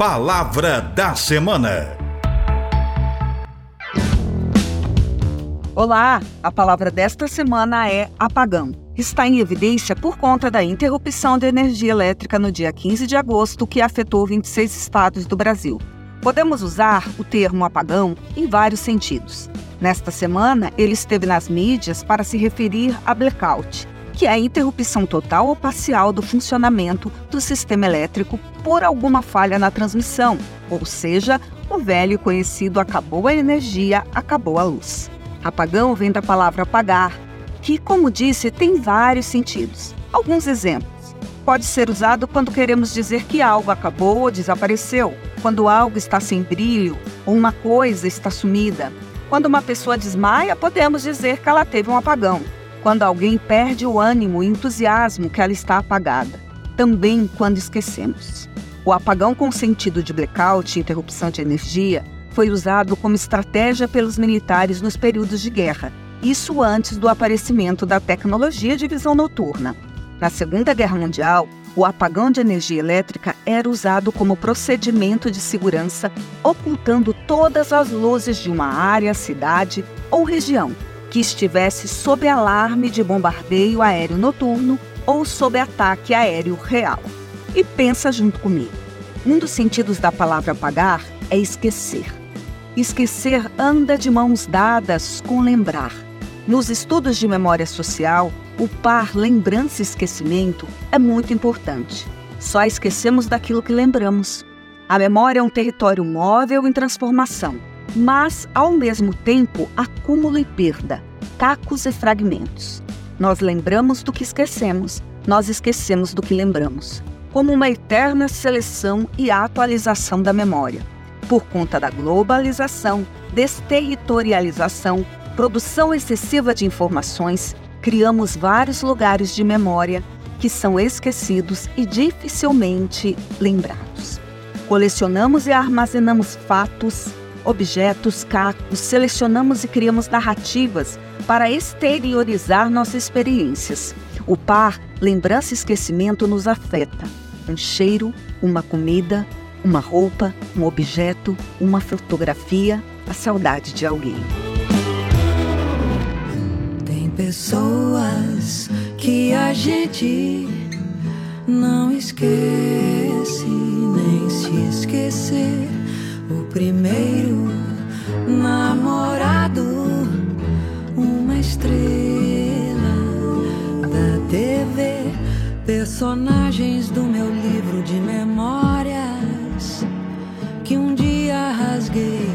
Palavra da Semana. Olá, a palavra desta semana é apagão. Está em evidência por conta da interrupção de energia elétrica no dia 15 de agosto, que afetou 26 estados do Brasil. Podemos usar o termo apagão em vários sentidos. Nesta semana, ele esteve nas mídias para se referir a blackout, que é a interrupção total ou parcial do funcionamento do sistema elétrico por alguma falha na transmissão, ou seja, o velho conhecido acabou a energia, acabou a luz. Apagão vem da palavra apagar, que, como disse, tem vários sentidos. Alguns exemplos. Pode ser usado quando queremos dizer que algo acabou ou desapareceu, quando algo está sem brilho ou uma coisa está sumida. Quando uma pessoa desmaia, podemos dizer que ela teve um apagão. Quando alguém perde o ânimo e entusiasmo que ela está apagada. Também quando esquecemos. O apagão com sentido de blackout, interrupção de energia, foi usado como estratégia pelos militares nos períodos de guerra, isso antes do aparecimento da tecnologia de visão noturna. Na Segunda Guerra Mundial, o apagão de energia elétrica era usado como procedimento de segurança, ocultando todas as luzes de uma área, cidade ou região que estivesse sob alarme de bombardeio aéreo noturno ou sob ataque aéreo real. E pensa junto comigo. Um dos sentidos da palavra apagar é esquecer. Esquecer anda de mãos dadas com lembrar. Nos estudos de memória social, o par lembrança e esquecimento é muito importante. Só esquecemos daquilo que lembramos. A memória é um território móvel em transformação, mas, ao mesmo tempo, acúmulo e perda, cacos e fragmentos. Nós lembramos do que esquecemos, nós esquecemos do que lembramos, como uma eterna seleção e atualização da memória por conta da globalização, desterritorialização, produção excessiva de informações, criamos vários lugares de memória que são esquecidos e dificilmente lembrados. Colecionamos e armazenamos fatos, objetos, cacos, selecionamos e criamos narrativas para exteriorizar nossas experiências. O par lembrança e esquecimento nos afeta. Um cheiro, uma comida, uma roupa, um objeto, uma fotografia, a saudade de alguém. Tem pessoas que a gente não esquece, personagens do meu livro de memória que um dia rasguei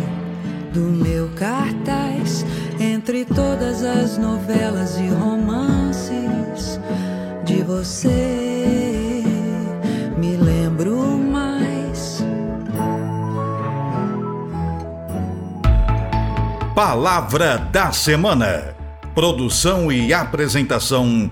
do meu cartaz. Entre todas as novelas e romances de você me lembro mais. Palavra da semana. Produção e apresentação